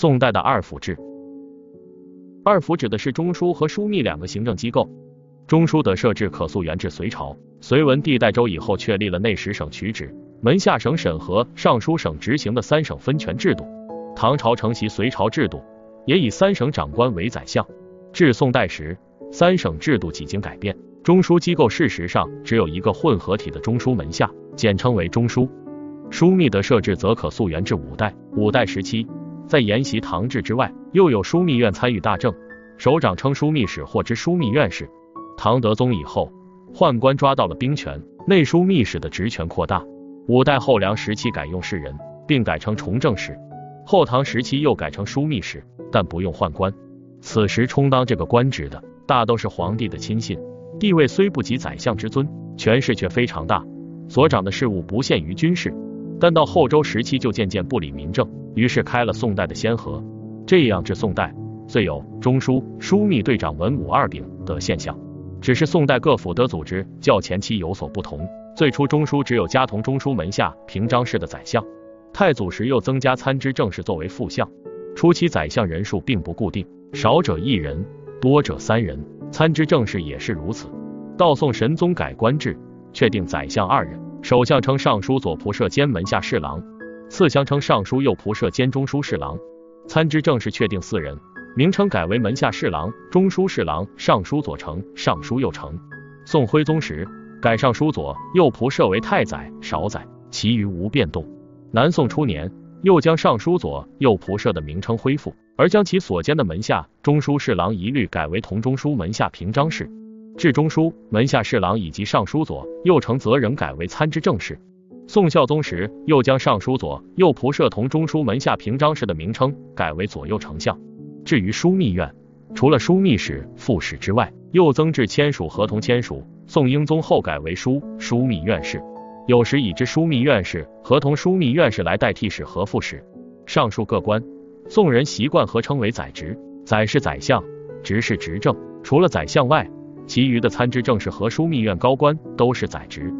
宋代的二府制，二府指的是中书和枢密两个行政机构。中书的设置可溯源至隋朝，隋文帝代周以后确立了内史省取旨、门下省审核、尚书省执行的三省分权制度。唐朝承袭隋朝制度，也以三省长官为宰相。至宋代时，三省制度几经改变，中书机构事实上只有一个混合体的中书门下，简称为中书。枢密的设置则可溯源至五代。五代时期，在沿袭唐制之外，又有枢密院参与大政，首长称枢密使或知枢密院事。唐德宗以后，宦官抓到了兵权，内枢密使的职权扩大。五代后梁时期改用士人，并改成崇政使。后唐时期又改成枢密使，但不用宦官。此时充当这个官职的，大都是皇帝的亲信，地位虽不及宰相之尊，权势却非常大，所掌的事务不限于军事。但到后周时期就渐渐不理民政，于是开了宋代的先河。这样至宋代，遂有中书、枢密队长文武二柄的现象。只是宋代各府的组织较前期有所不同。最初中书只有加同中书门下平章事的宰相，太祖时又增加参知政事作为副相。初期宰相人数并不固定，少者一人，多者三人。参知政事也是如此。到宋神宗改官制，确定宰相二人，首相称尚书左仆射兼门下侍郎，次相称尚书右仆射兼中书侍郎。参知政事确定四人。名称改为门下侍郎、中书侍郎、尚书左丞、尚书右丞。宋徽宗时改尚书左右仆射为太宰、少宰，其余无变动。南宋初年又将尚书左右仆射的名称恢复，而将其所兼的门下中书侍郎一律改为同中书门下平章事。至中书门下侍郎以及尚书左右丞则仍改为参知政事。宋孝宗时又将尚书左右仆射同中书门下平章事的名称改为左右丞相。至于枢密院，除了枢密使、副使之外，又增至签署合同签署。宋英宗后改为枢枢密院士，有时以之枢密院士、合同枢密院士来代替使和副使。上述各官，宋人习惯合称为宰执，宰是宰相，执是执政。除了宰相外，其余的参知政事和枢密院高官都是宰执。